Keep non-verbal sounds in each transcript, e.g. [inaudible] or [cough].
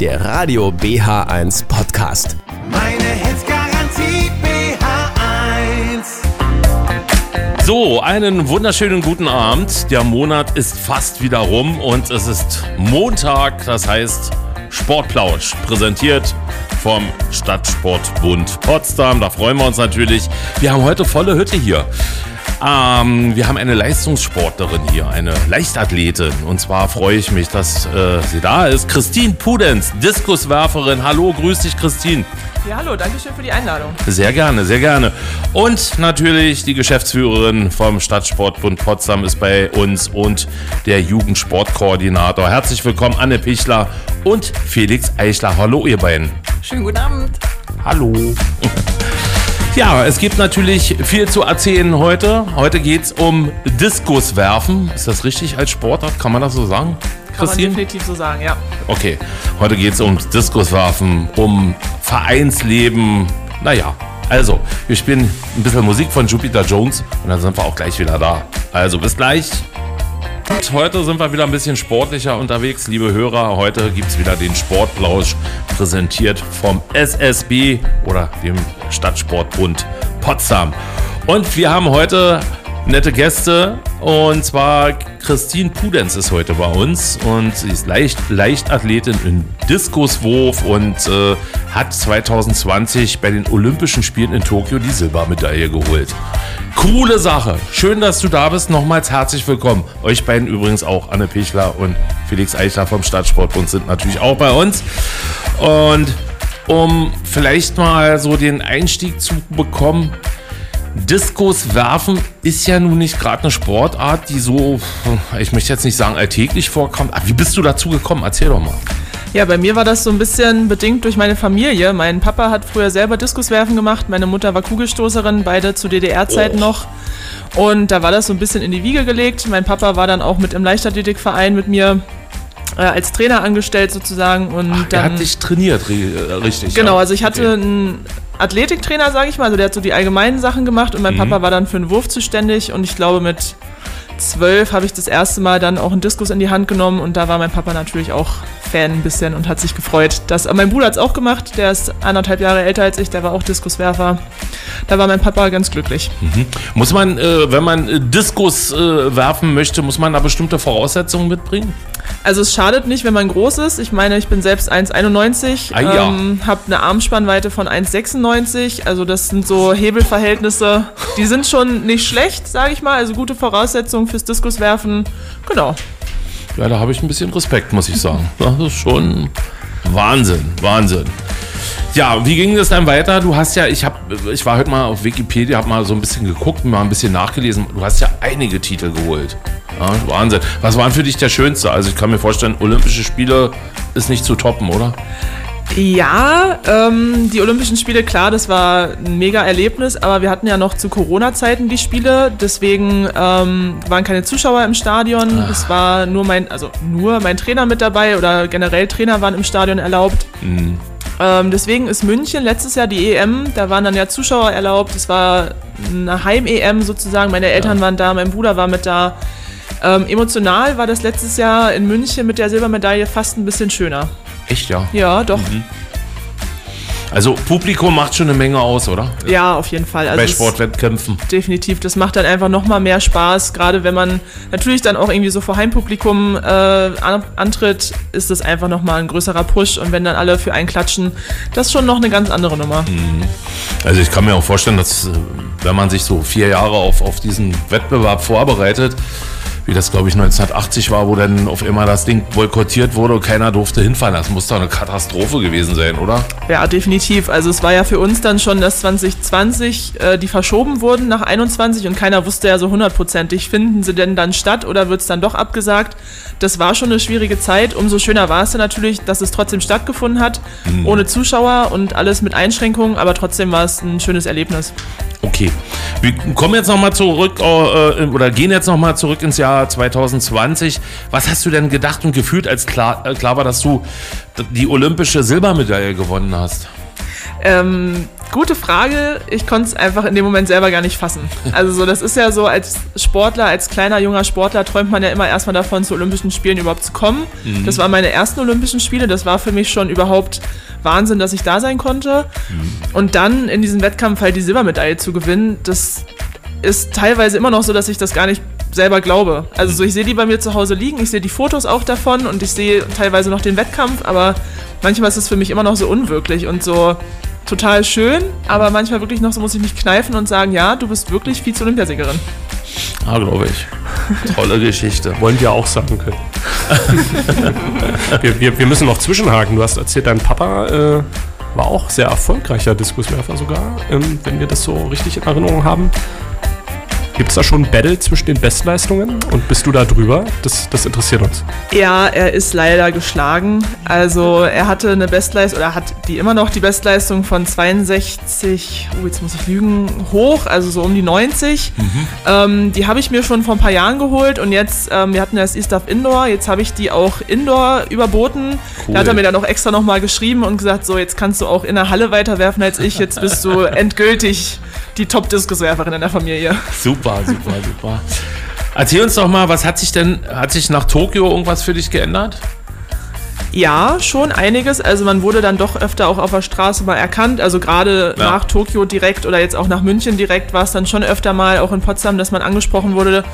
der Radio BH1 Podcast. Meine Hits Garantie BH1. So, einen wunderschönen guten Abend. Der Monat ist fast wieder rum und es ist Montag, das heißt Sportplausch, präsentiert vom Stadtsportbund Potsdam. Da freuen wir uns natürlich. Wir haben heute volle Hütte hier. Ähm, wir haben eine Leistungssportlerin hier, eine Leichtathletin. Und zwar freue ich mich, dass äh, sie da ist. Christine Pudenz, Diskuswerferin. Hallo, grüß dich, Christine. Ja, hallo, danke schön für die Einladung. Sehr gerne, sehr gerne. Und natürlich die Geschäftsführerin vom Stadtsportbund Potsdam ist bei uns und der Jugendsportkoordinator. Herzlich willkommen, Anne Pichler und Felix Eichler. Hallo, ihr beiden. Schönen guten Abend. Hallo. Ja, es gibt natürlich viel zu erzählen heute. Heute geht es um Diskuswerfen. Ist das richtig als Sportart? Kann man das so sagen? Kann man definitiv so sagen, ja. Okay, heute geht es um Diskuswerfen, um Vereinsleben. Naja, also, wir spielen ein bisschen Musik von Jupiter Jones und dann sind wir auch gleich wieder da. Also, bis gleich. Und heute sind wir wieder ein bisschen sportlicher unterwegs, liebe Hörer. Heute gibt es wieder den Sportplausch, präsentiert vom SSB oder dem Stadtsportbund Potsdam. Und wir haben heute nette Gäste und zwar Christine Pudenz ist heute bei uns und sie ist Leicht, Leichtathletin in Diskuswurf und äh, hat 2020 bei den Olympischen Spielen in Tokio die Silbermedaille geholt. Coole Sache. Schön, dass du da bist. Nochmals herzlich willkommen. Euch beiden übrigens auch, Anne Pichler und Felix Eichler vom Stadtsportbund sind natürlich auch bei uns. Und um vielleicht mal so den Einstieg zu bekommen, Diskus werfen ist ja nun nicht gerade eine Sportart, die so, ich möchte jetzt nicht sagen alltäglich vorkommt. Aber wie bist du dazu gekommen? Erzähl doch mal. Ja, bei mir war das so ein bisschen bedingt durch meine Familie. Mein Papa hat früher selber Diskuswerfen gemacht, meine Mutter war Kugelstoßerin, beide zu DDR-Zeiten Oh. noch. Und da war das so ein bisschen in die Wiege gelegt. Mein Papa war dann auch mit im Leichtathletikverein mit mir äh, als Trainer angestellt sozusagen. Und Ach, der dann, hat dich trainiert, äh, richtig. Genau, also ich hatte Okay. einen Athletiktrainer, sage ich mal, also der hat so die allgemeinen Sachen gemacht und mein Mhm. Papa war dann für den Wurf zuständig und ich glaube mit zwölf habe ich das erste Mal dann auch einen Diskus in die Hand genommen und da war mein Papa natürlich auch Fan ein bisschen und hat sich gefreut. Das, mein Bruder hat es auch gemacht, der ist anderthalb Jahre älter als ich, der war auch Diskuswerfer. Da war mein Papa ganz glücklich. Muss man, äh, wenn man äh, Diskus äh, werfen möchte, muss man da bestimmte Voraussetzungen mitbringen? Also es schadet nicht, wenn man groß ist. Ich meine, ich bin selbst 1,91, Ah, ja. ähm, habe eine Armspannweite von 1,96. Also das sind so Hebelverhältnisse, die sind schon nicht schlecht, sage ich mal. Also gute Voraussetzungen fürs Diskuswerfen. Genau. Ja, da habe ich ein bisschen Respekt, muss ich sagen. Das ist schon Wahnsinn, Wahnsinn. Ja, wie ging das dann weiter? Du hast ja, ich habe, ich war heute mal auf Wikipedia, habe mal so ein bisschen geguckt, mal ein bisschen nachgelesen. Du hast ja einige Titel geholt. Ja, Wahnsinn. Was war für dich der schönste? Also ich kann mir vorstellen, Olympische Spiele ist nicht zu toppen, oder? Ja, ähm, die Olympischen Spiele, klar, das war ein mega Erlebnis, aber wir hatten ja noch zu Corona-Zeiten die Spiele, deswegen ähm, waren keine Zuschauer im Stadion. Es war nur mein, also nur mein Trainer mit dabei oder generell Trainer waren im Stadion erlaubt. Ähm, deswegen ist München letztes Jahr die EM, da waren dann ja Zuschauer erlaubt. Es war eine Heim-EM sozusagen. Meine Eltern waren da, mein Bruder war mit da. Ähm, emotional war das letztes Jahr in München mit der Silbermedaille fast ein bisschen schöner. Echt, ja. Ja, doch. Also Publikum macht schon eine Menge aus, oder? Ja, auf jeden Fall. Also Bei Sportwettkämpfen. Definitiv, das macht dann einfach nochmal mehr Spaß. Gerade wenn man natürlich dann auch irgendwie so vor Heimpublikum äh, an, antritt, ist das einfach nochmal ein größerer Push. Und wenn dann alle für einen klatschen, das ist schon noch eine ganz andere Nummer. Also ich kann mir auch vorstellen, dass äh, wenn man sich so vier Jahre auf, auf diesen Wettbewerb vorbereitet, wie das glaube ich 1980 war, wo dann auf einmal das Ding boykottiert wurde und keiner durfte hinfahren. Das muss doch eine Katastrophe gewesen sein, oder? Ja, definitiv. Also es war ja für uns dann schon, dass 2020 äh, die verschoben wurden nach 21 und keiner wusste ja so hundertprozentig, finden sie denn dann statt oder wird es dann doch abgesagt. Das war schon eine schwierige Zeit. Umso schöner war es dann natürlich, dass es trotzdem stattgefunden hat, ohne Zuschauer und alles mit Einschränkungen, aber trotzdem war es ein schönes Erlebnis. Okay. Wir kommen jetzt nochmal zurück äh, oder gehen jetzt nochmal zurück ins Jahr 2020. Was hast du denn gedacht und gefühlt, als klar, äh, klar war, dass du die olympische Silbermedaille gewonnen hast? Ähm, Gute Frage. Ich konnte es einfach in dem Moment selber gar nicht fassen. Also so, das ist ja so, als Sportler, als kleiner junger Sportler träumt man ja immer erstmal davon, zu Olympischen Spielen überhaupt zu kommen. Das waren meine ersten Olympischen Spiele. Das war für mich schon überhaupt Wahnsinn, dass ich da sein konnte. Und dann in diesem Wettkampf halt die Silbermedaille zu gewinnen, das ist teilweise immer noch so, dass ich das gar nicht selber glaube. Also so, ich sehe die bei mir zu Hause liegen, ich sehe die Fotos auch davon und ich sehe teilweise noch den Wettkampf, aber manchmal ist es für mich immer noch so unwirklich und so total schön, aber manchmal wirklich noch so muss ich mich kneifen und sagen, ja, du bist wirklich Vize-Olympiasiegerin. Ah, glaube ich. Tolle Geschichte. Wollen wir auch sagen können. [laughs] wir, wir, wir müssen noch zwischenhaken. Du hast erzählt, dein Papa äh, war auch sehr erfolgreicher Diskuswerfer sogar, ähm, wenn wir das so richtig in Erinnerung haben. Gibt es da schon ein Battle zwischen den Bestleistungen und bist du da drüber? Das, das interessiert uns. Ja, er ist leider geschlagen. Also er hatte eine Bestleistung oder hat die immer noch die Bestleistung von 62, oh jetzt muss ich lügen, hoch, also so um die 90. Ähm, die habe ich mir schon vor ein paar Jahren geholt und jetzt, ähm, wir hatten das E-Stuff Indoor, jetzt habe ich die auch Indoor überboten. Cool. Da hat er mir dann auch extra nochmal geschrieben und gesagt, so jetzt kannst du auch in der Halle weiterwerfen als ich, jetzt bist du [laughs] endgültig die Top-Diskuswerferin in der Familie. Super, super, super. Erzähl uns doch mal, was hat sich denn, hat sich nach Tokio irgendwas für dich geändert? Ja, schon einiges. Also man wurde dann doch öfter auch auf der Straße mal erkannt. Also gerade Ja. nach Tokio direkt oder jetzt auch nach München direkt war es dann schon öfter mal, auch in Potsdam, dass man angesprochen wurde.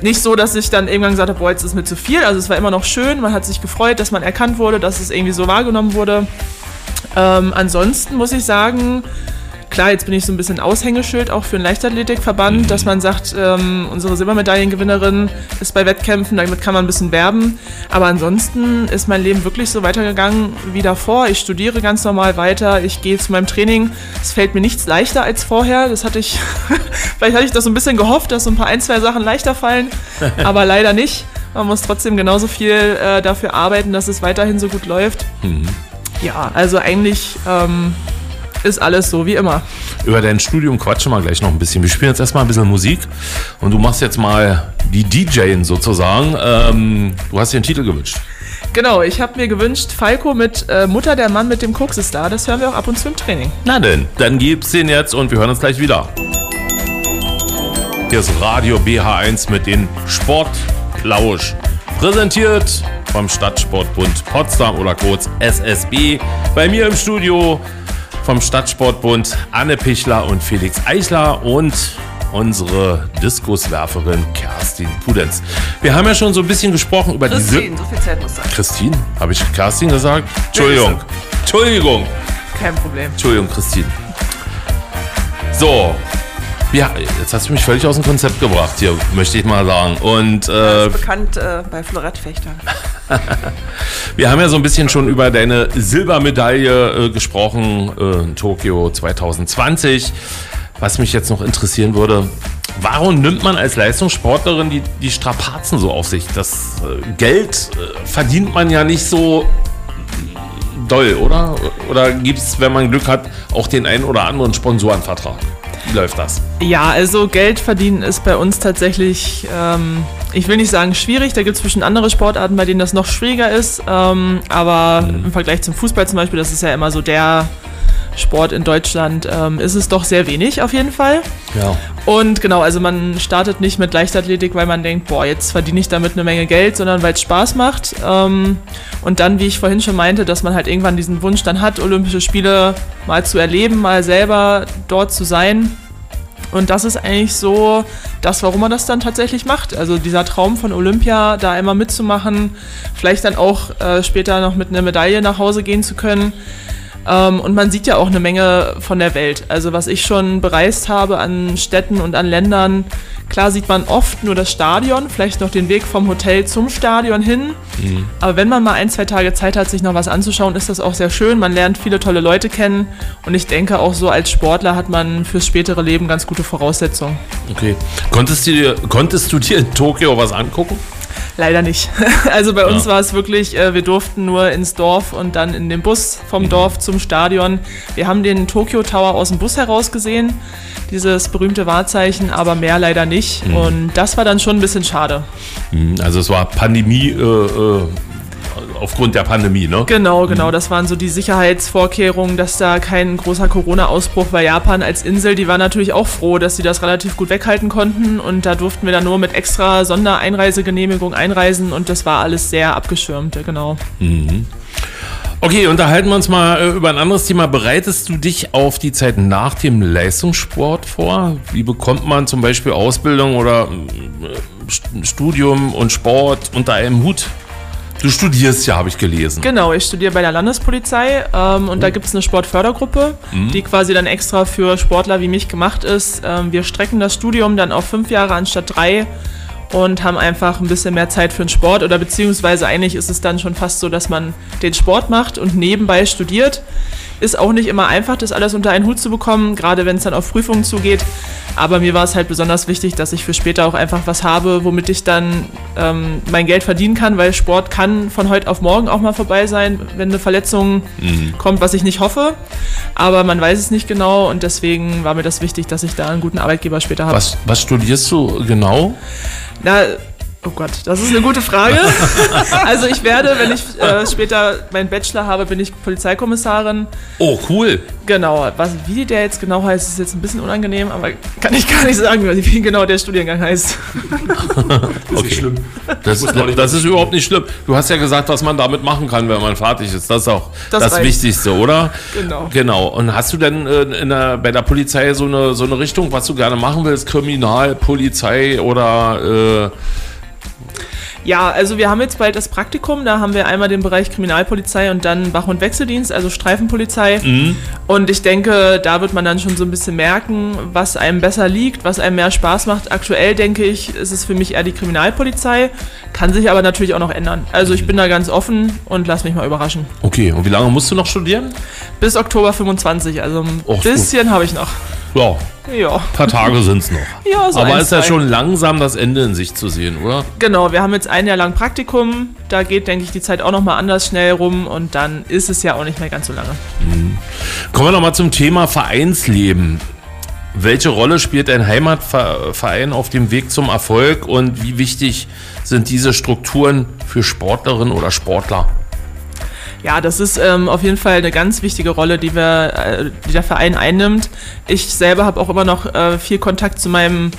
Nicht so, dass ich dann irgendwann gesagt habe, boah, jetzt ist mir zu viel. Also es war immer noch schön. Man hat sich gefreut, dass man erkannt wurde, dass es irgendwie so wahrgenommen wurde. Ähm, ansonsten muss ich sagen, klar, jetzt bin ich so ein bisschen Aushängeschild auch für den Leichtathletikverband, dass man sagt, ähm, unsere Silbermedaillengewinnerin ist bei Wettkämpfen, damit kann man ein bisschen werben. Aber ansonsten ist mein Leben wirklich so weitergegangen wie davor. Ich studiere ganz normal weiter, ich gehe zu meinem Training. Es fällt mir nichts leichter als vorher. Das hatte ich, [laughs] vielleicht hatte ich das so ein bisschen gehofft, dass so ein paar ein, zwei Sachen leichter fallen, [laughs] aber leider nicht. Man muss trotzdem genauso viel äh, dafür arbeiten, dass es weiterhin so gut läuft. Ja, also eigentlich ähm, ist alles so wie immer. Über dein Studium quatschen wir gleich noch ein bisschen. Wir spielen jetzt erstmal ein bisschen Musik und du machst jetzt mal die DJin sozusagen. Ähm, du hast dir einen Titel gewünscht. Genau, ich habe mir gewünscht, Falco mit äh, Mutter der Mann mit dem Koks ist da. Das hören wir auch ab und zu im Training. Na denn, dann gibt's den jetzt und wir hören uns gleich wieder. Hier ist Radio BH1 mit den Sportplausch. Präsentiert vom Stadtsportbund Potsdam oder kurz SSB. Bei mir im Studio vom Stadtsportbund Anne Pichler und Felix Eichler und unsere Diskuswerferin Kerstin Pudenz. Wir haben ja schon so ein bisschen gesprochen über die Sil- so viel Zeit muss sein. Christine? Habe ich Kerstin gesagt? Entschuldigung. Entschuldigung. Kein Problem. Entschuldigung, Christine. So. Ja, jetzt hast du mich völlig aus dem Konzept gebracht hier, möchte ich mal sagen. Und äh, Bekannt äh, bei Florettfechtern. [laughs] wir haben ja so ein bisschen schon über deine Silbermedaille äh, gesprochen äh, in Tokio 2020. Was mich jetzt noch interessieren würde, warum nimmt man als Leistungssportlerin die, die Strapazen so auf sich? Das äh, Geld äh, verdient man ja nicht so doll, oder? Oder gibt es, wenn man Glück hat, auch den einen oder anderen Sponsorenvertrag? Wie läuft das? Ja, also Geld verdienen ist bei uns tatsächlich, ähm, ich will nicht sagen schwierig, da gibt es bestimmt andere Sportarten, bei denen das noch schwieriger ist, ähm, aber im Vergleich zum Fußball zum Beispiel, das ist ja immer so der Sport in Deutschland, ähm, ist es doch sehr wenig auf jeden Fall. Ja. Und genau, also man startet nicht mit Leichtathletik, weil man denkt, boah, jetzt verdiene ich damit eine Menge Geld, sondern weil es Spaß macht. Ähm, und dann, wie ich vorhin schon meinte, dass man halt irgendwann diesen Wunsch dann hat, Olympische Spiele mal zu erleben, mal selber dort zu sein. Und das ist eigentlich so das, warum man das dann tatsächlich macht. Also dieser Traum von Olympia, da einmal mitzumachen, vielleicht dann auch äh, später noch mit einer Medaille nach Hause gehen zu können. Ähm, und man sieht ja auch eine Menge von der Welt. Also was ich schon bereist habe an Städten und an Ländern, klar sieht man oft nur das Stadion, vielleicht noch den Weg vom Hotel zum Stadion hin. Aber wenn man mal ein, zwei Tage Zeit hat, sich noch was anzuschauen, ist das auch sehr schön. Man lernt viele tolle Leute kennen. Und ich denke auch so als Sportler hat man fürs spätere Leben ganz gute Voraussetzungen. Okay. Konntest du dir, konntest du dir in Tokio was angucken? Leider nicht. [laughs] Also bei uns Ja. war es wirklich, äh, wir durften nur ins Dorf und dann in den Bus vom Dorf zum Stadion. Wir haben den Tokyo Tower aus dem Bus heraus gesehen, dieses berühmte Wahrzeichen, aber mehr leider nicht. Und das war dann schon ein bisschen schade. Hm, Also es war Pandemie, äh, äh, aufgrund der Pandemie, ne? Genau, genau. Das waren so die Sicherheitsvorkehrungen, dass da kein großer Corona-Ausbruch war. Japan als Insel, die war natürlich auch froh, dass sie das relativ gut weghalten konnten. Und da durften wir dann nur mit extra Sondereinreisegenehmigung einreisen und das war alles sehr abgeschirmt, genau. Okay, unterhalten wir uns mal äh, über ein anderes Thema. Bereitest du dich auf die Zeit nach dem Leistungssport vor? Wie bekommt man zum Beispiel Ausbildung oder äh, St- Studium und Sport unter einem Hut? Du studierst ja, habe ich gelesen. Genau, ich studiere bei der Landespolizei ähm, und da gibt es eine Sportfördergruppe, die quasi dann extra für Sportler wie mich gemacht ist. Ähm, wir strecken das Studium dann auf fünf Jahre anstatt drei und haben einfach ein bisschen mehr Zeit für den Sport oder beziehungsweise eigentlich ist es dann schon fast so, dass man den Sport macht und nebenbei studiert. Ist auch nicht immer einfach, das alles unter einen Hut zu bekommen, gerade wenn es dann auf Prüfungen zugeht. Aber mir war es halt besonders wichtig, dass ich für später auch einfach was habe, womit ich dann ähm, mein Geld verdienen kann, weil Sport kann von heute auf morgen auch mal vorbei sein, wenn eine Verletzung kommt, was ich nicht hoffe. Aber man weiß es nicht genau und deswegen war mir das wichtig, dass ich da einen guten Arbeitgeber später habe. Was, was studierst du genau? Na, oh Gott, das ist eine gute Frage. [laughs] also ich werde, wenn ich äh, später meinen Bachelor habe, bin ich Polizeikommissarin. Oh, cool. Genau, was, wie der jetzt genau heißt, ist jetzt ein bisschen unangenehm, aber kann ich gar nicht sagen, wie genau der Studiengang heißt. [laughs] Ist nicht schlimm. Das, das ist überhaupt nicht schlimm. Du hast ja gesagt, was man damit machen kann, wenn man fertig ist. Das ist auch das, Das. Wichtigste, oder? Genau. Genau. Und hast du denn äh, in der, bei der Polizei so eine, so eine Richtung, was du gerne machen willst? Kriminal, Polizei oder äh, Ja, also wir haben jetzt bald das Praktikum, da haben wir einmal den Bereich Kriminalpolizei und dann Wach- und Wechseldienst, also Streifenpolizei. Und ich denke, da wird man dann schon so ein bisschen merken, was einem besser liegt, was einem mehr Spaß macht. Aktuell denke ich, ist es für mich eher die Kriminalpolizei, kann sich aber natürlich auch noch ändern. Also ich bin da ganz offen und lass mich mal überraschen. Okay, und wie lange musst du noch studieren? Bis Oktober 25, also ein Och, bisschen habe ich noch. Ja, Ja. ein paar Tage sind es noch. [laughs] Ja, so Aber ein, ist ja schon langsam das Ende in sich zu sehen, oder? Genau, wir haben jetzt ein Jahr lang Praktikum. Da geht, denke ich, die Zeit auch nochmal anders schnell rum und dann ist es ja auch nicht mehr ganz so lange. Kommen wir nochmal zum Thema Vereinsleben. Welche Rolle spielt ein Heimatverein auf dem Weg zum Erfolg und wie wichtig sind diese Strukturen für Sportlerinnen oder Sportler? Ja, das ist ähm, auf jeden Fall eine ganz wichtige Rolle, die, wir, äh, die der Verein einnimmt. Ich selber habe auch immer noch äh, viel Kontakt zu meinem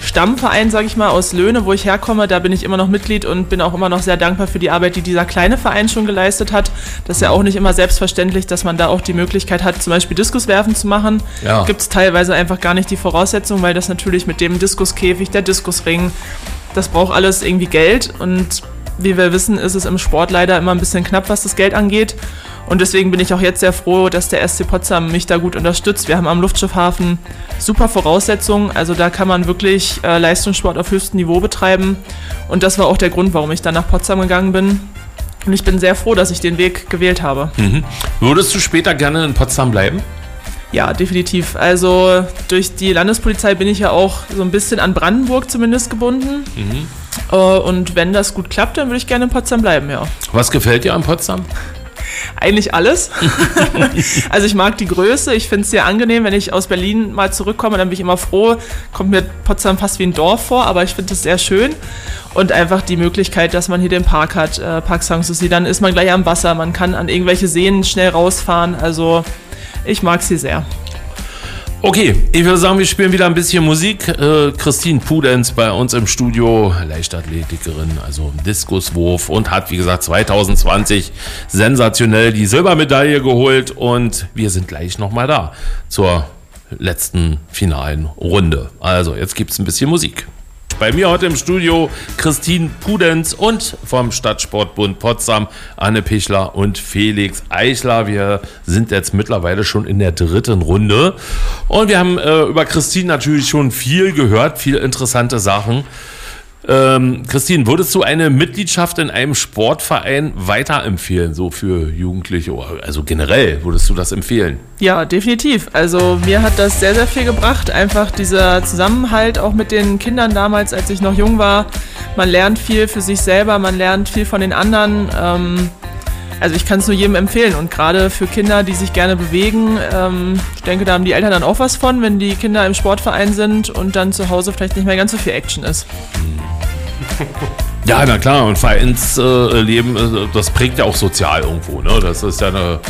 Stammverein, sage ich mal, aus Löhne, wo ich herkomme. Da bin ich immer noch Mitglied und bin auch immer noch sehr dankbar für die Arbeit, die dieser kleine Verein schon geleistet hat. Das ist ja auch nicht immer selbstverständlich, dass man da auch die Möglichkeit hat, zum Beispiel Diskuswerfen zu machen. Ja. Gibt es teilweise einfach gar nicht die Voraussetzung, weil das natürlich mit dem Diskuskäfig, der Diskusring, das braucht alles irgendwie Geld und wie wir wissen, ist es im Sport leider immer ein bisschen knapp, was das Geld angeht. Und deswegen bin ich auch jetzt sehr froh, dass der SC Potsdam mich da gut unterstützt. Wir haben am Luftschiffhafen super Voraussetzungen. Also da kann man wirklich äh, Leistungssport auf höchstem Niveau betreiben. Und das war auch der Grund, warum ich dann nach Potsdam gegangen bin. Und ich bin sehr froh, dass ich den Weg gewählt habe. Würdest du später gerne in Potsdam bleiben? Ja, definitiv. Also durch die Landespolizei bin ich ja auch so ein bisschen an Brandenburg zumindest gebunden. Äh, Und wenn das gut klappt, dann würde ich gerne in Potsdam bleiben, ja. Was gefällt dir an Potsdam? Eigentlich alles. [laughs] also ich mag die Größe, ich finde es sehr angenehm, wenn ich aus Berlin mal zurückkomme, dann bin ich immer froh. Kommt mir Potsdam fast wie ein Dorf vor, aber ich finde es sehr schön. Und einfach die Möglichkeit, dass man hier den Park hat, äh, Park Sanssouci, dann ist man gleich am Wasser, man kann an irgendwelche Seen schnell rausfahren. Also ich mag sie sehr. Okay, ich würde sagen, wir spielen wieder ein bisschen Musik. Äh, Christine Pudenz bei uns im Studio, Leichtathletikerin, also Diskuswurf und hat, wie gesagt, 2020 sensationell die Silbermedaille geholt und wir sind gleich nochmal da zur letzten finalen Runde. Also, jetzt gibt es ein bisschen Musik. Bei mir heute im Studio Christine Pudenz und vom Stadtsportbund Potsdam Anne Pichler und Felix Eichler. Wir sind jetzt mittlerweile schon in der dritten Runde und wir haben äh, über Christine natürlich schon viel gehört, viel interessante Sachen. Ähm, Christine, würdest du eine Mitgliedschaft in einem Sportverein weiterempfehlen, so für Jugendliche? oder- Also generell, würdest du das empfehlen? Ja, definitiv. Also mir hat das sehr, sehr viel gebracht. Einfach dieser Zusammenhalt auch mit den Kindern damals, als ich noch jung war. Man lernt viel für sich selber, man lernt viel von den anderen. Ähm, also ich kann es nur jedem empfehlen und gerade für Kinder, die sich gerne bewegen, ähm, ich denke, da haben die Eltern dann auch was von, wenn die Kinder im Sportverein sind und dann zu Hause vielleicht nicht mehr ganz so viel Action ist. Ja, na klar, und Vereinsleben, äh, das prägt ja auch sozial irgendwo, ne? Das ist ja eine.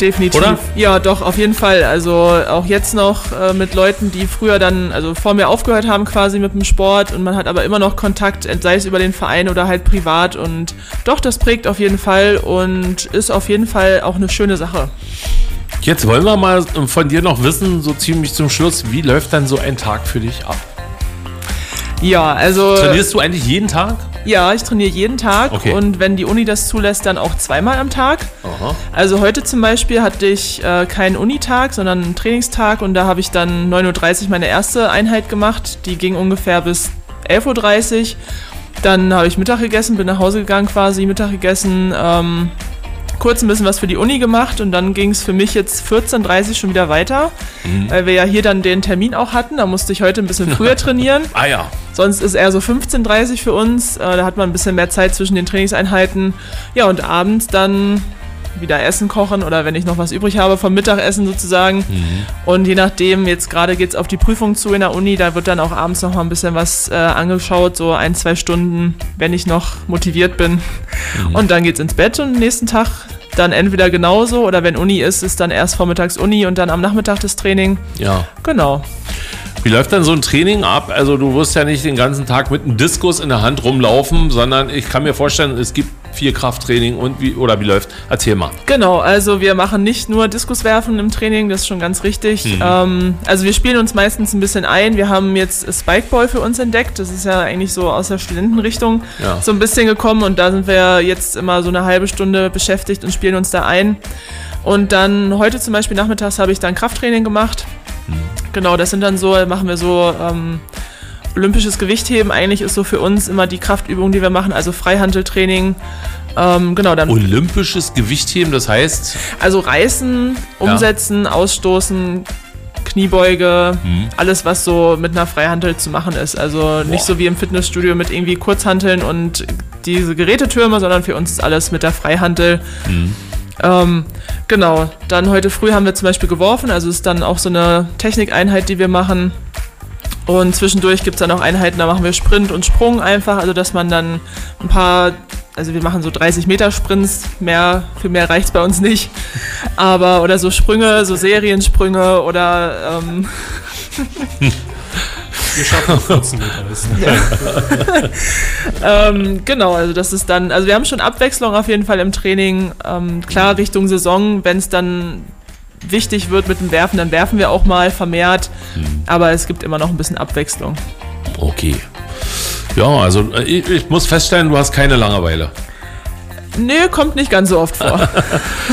Definitiv. Oder? Ja, doch, auf jeden Fall. Also auch jetzt noch äh, mit Leuten, die früher dann, also vor mir aufgehört haben quasi mit dem Sport und man hat aber immer noch Kontakt, sei es über den Verein oder halt privat und doch, das prägt auf jeden Fall und ist auf jeden Fall auch eine schöne Sache. Jetzt wollen wir mal von dir noch wissen, so ziemlich zum Schluss, wie läuft dann so ein Tag für dich ab? Ja, also. Trainierst du eigentlich jeden Tag? Ja, ich trainiere jeden Tag Okay. und wenn die Uni das zulässt, dann auch zweimal am Tag. Aha. Also heute zum Beispiel hatte ich äh, keinen Unitag, sondern einen Trainingstag und da habe ich dann 9.30 Uhr meine erste Einheit gemacht. Die ging ungefähr bis 11.30 Uhr. Dann habe ich Mittag gegessen, bin nach Hause gegangen quasi, Mittag gegessen, ähm, kurz ein bisschen was für die Uni gemacht und dann ging es für mich jetzt 14.30 Uhr schon wieder weiter, weil wir ja hier dann den Termin auch hatten. Da musste ich heute ein bisschen früher [laughs] trainieren. Ah ja. Sonst ist eher so 15.30 Uhr für uns. Äh, da hat man ein bisschen mehr Zeit zwischen den Trainingseinheiten. Ja, und abends dann wieder Essen kochen oder wenn ich noch was übrig habe vom Mittagessen sozusagen. Und je nachdem, jetzt gerade geht es auf die Prüfung zu in der Uni, da wird dann auch abends noch mal ein bisschen was äh, angeschaut, so ein, zwei Stunden, wenn ich noch motiviert bin. Und dann geht's ins Bett und nächsten Tag dann entweder genauso oder wenn Uni ist, ist dann erst vormittags Uni und dann am Nachmittag das Training. Ja. Genau. Wie läuft dann so ein Training ab? Also du wirst ja nicht den ganzen Tag mit einem Diskus in der Hand rumlaufen, sondern ich kann mir vorstellen, es gibt viel Krafttraining und wie oder wie läuft? Erzähl mal. Genau, also wir machen nicht nur Diskuswerfen im Training, das ist schon ganz richtig. Ähm, also wir spielen uns meistens ein bisschen ein. Wir haben jetzt Spikeball für uns entdeckt. Das ist ja eigentlich so aus der Studentenrichtung Ja. so ein bisschen gekommen und da sind wir jetzt immer so eine halbe Stunde beschäftigt und spielen uns da ein. Und dann heute zum Beispiel nachmittags habe ich dann Krafttraining gemacht. Genau, das sind dann so, machen wir so ähm, olympisches Gewichtheben. Eigentlich ist so für uns immer die Kraftübung, die wir machen, also Freihandeltraining. Ähm, genau, dann Olympisches Gewichtheben, das heißt, also reißen, umsetzen, ausstoßen, Kniebeuge, alles was so mit einer Freihantel zu machen ist. Also nicht Boah. so wie im Fitnessstudio mit irgendwie Kurzhanteln und diese Gerätetürme, sondern für uns ist alles mit der Freihantel. Ähm, genau, dann heute früh haben wir zum Beispiel geworfen, also ist dann auch so eine Technikeinheit, die wir machen. Und zwischendurch gibt es dann auch Einheiten, da machen wir Sprint und Sprung einfach, also dass man dann ein paar, also wir machen so 30 Meter Sprints, mehr, für mehr reicht es bei uns nicht. Aber, oder so Sprünge, so Seriensprünge oder ähm, [laughs] Wir schaffen 14 Meter. Ist Ähm, genau, also das ist dann, also wir haben schon Abwechslung auf jeden Fall im Training. Ähm, klar, Richtung Saison, wenn es dann wichtig wird mit dem Werfen, dann werfen wir auch mal vermehrt. Aber es gibt immer noch ein bisschen Abwechslung. okay. Ja, also äh, ich, ich muss feststellen, du hast keine Langeweile. Nö, kommt nicht ganz so oft vor. [laughs]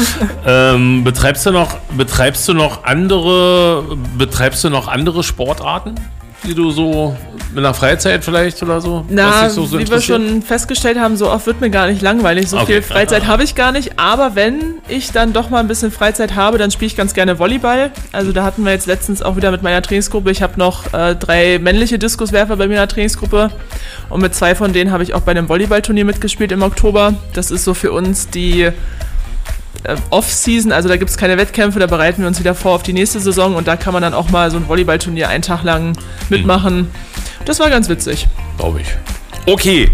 [laughs] Ähm, betreibst du noch, betreibst du noch andere, betreibst du noch andere Sportarten, die du so in der Freizeit vielleicht oder so? Na, so, wie wir schon festgestellt haben, so oft wird mir gar nicht langweilig. So Okay. viel Freizeit habe ich gar nicht. Aber wenn ich dann doch mal ein bisschen Freizeit habe, dann spiele ich ganz gerne Volleyball. Also da hatten wir jetzt letztens auch wieder mit meiner Trainingsgruppe. Ich habe noch äh, drei männliche Diskuswerfer bei mir in der Trainingsgruppe. Und mit zwei von denen habe ich auch bei einem Volleyballturnier mitgespielt im Oktober. Das ist so für uns die Off-Season, also da gibt es keine Wettkämpfe, da bereiten wir uns wieder vor auf die nächste Saison und da kann man dann auch mal so ein Volleyballturnier einen Tag lang mitmachen. Das war ganz witzig. Glaube ich. Okay,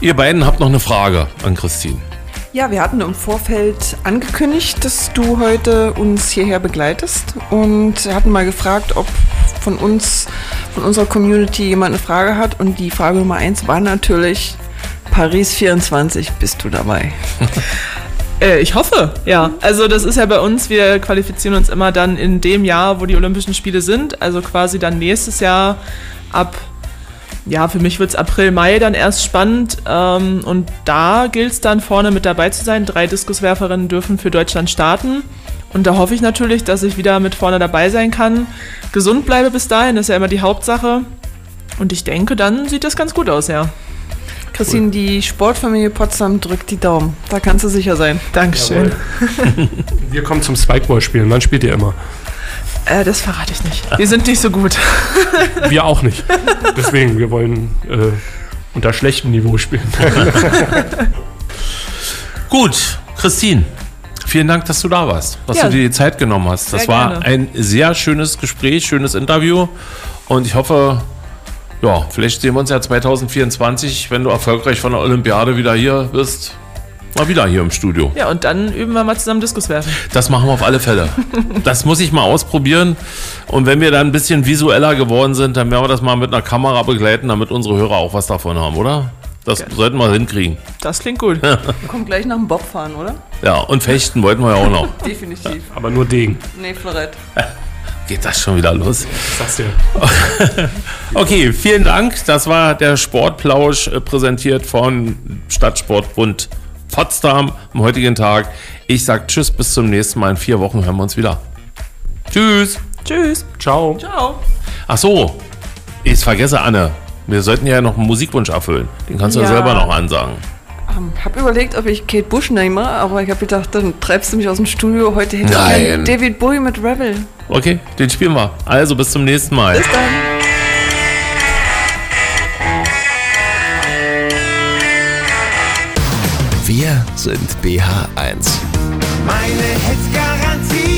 ihr beiden habt noch eine Frage an Christine. Ja, wir hatten im Vorfeld angekündigt, dass du heute uns hierher begleitest und hatten mal gefragt, ob von uns, von unserer Community jemand eine Frage hat. Und die Frage Nummer eins war natürlich Paris 24. Bist du dabei? [laughs] Äh, ich hoffe, ja. Also das ist ja bei uns, wir qualifizieren uns immer dann in dem Jahr, wo die Olympischen Spiele sind. Also quasi dann nächstes Jahr ab, ja, für mich wird es April, Mai dann erst spannend. Ähm, und da gilt es dann vorne mit dabei zu sein. Drei Diskuswerferinnen dürfen für Deutschland starten. Und da hoffe ich natürlich, dass ich wieder mit vorne dabei sein kann. Gesund bleibe bis dahin, ist ja immer die Hauptsache. Und ich denke, dann sieht das ganz gut aus, ja. Christine, die Sportfamilie Potsdam drückt die Daumen. Da kannst du sicher sein. Dankeschön. Wir kommen zum Spikeball-Spielen. Wann spielt ihr immer? Äh, das verrate ich nicht. Die sind nicht so gut. [laughs] Wir auch nicht. Deswegen, wir wollen äh, unter schlechtem Niveau spielen. [laughs] Gut, Christine, vielen Dank, dass du da warst, dass Ja. du dir die Zeit genommen hast. Das war gerne. ein sehr schönes Gespräch, schönes Interview und ich hoffe, ja, vielleicht sehen wir uns ja 2024, wenn du erfolgreich von der Olympiade wieder hier bist. Mal wieder hier im Studio. Ja, und dann üben wir mal zusammen Diskus werfen. Das machen wir auf alle Fälle. [laughs] Das muss ich mal ausprobieren. Und wenn wir dann ein bisschen visueller geworden sind, dann werden wir das mal mit einer Kamera begleiten, damit unsere Hörer auch was davon haben, oder? Das sollten wir hinkriegen. Das klingt gut. [laughs] Wir kommen gleich nach dem Bob fahren, oder? Ja, und fechten wollten wir ja auch noch. [laughs] Definitiv. Aber nur Degen. Nee, Florett. Geht das schon wieder los? Sagst du. [laughs] Okay, vielen Dank. Das war der Sportplausch äh, präsentiert von Stadtsportbund Potsdam am heutigen Tag. Ich sag Tschüss, bis zum nächsten Mal. In vier Wochen hören wir uns wieder. Tschüss. Tschüss. Ciao. Ciao. Ach so, ich vergesse Anne. Wir sollten ja noch einen Musikwunsch erfüllen. Den kannst du Ja. selber noch ansagen. Ähm, hab überlegt, ob ich Kate Bush nehme, aber ich habe gedacht, dann treibst du mich aus dem Studio. Heute hätte ich Nein. gern David Bowie mit Rebel. Okay, den spielen wir. Also bis zum nächsten Mal. Bis dann. Wir sind BH1. Meine Hits Garantie BH1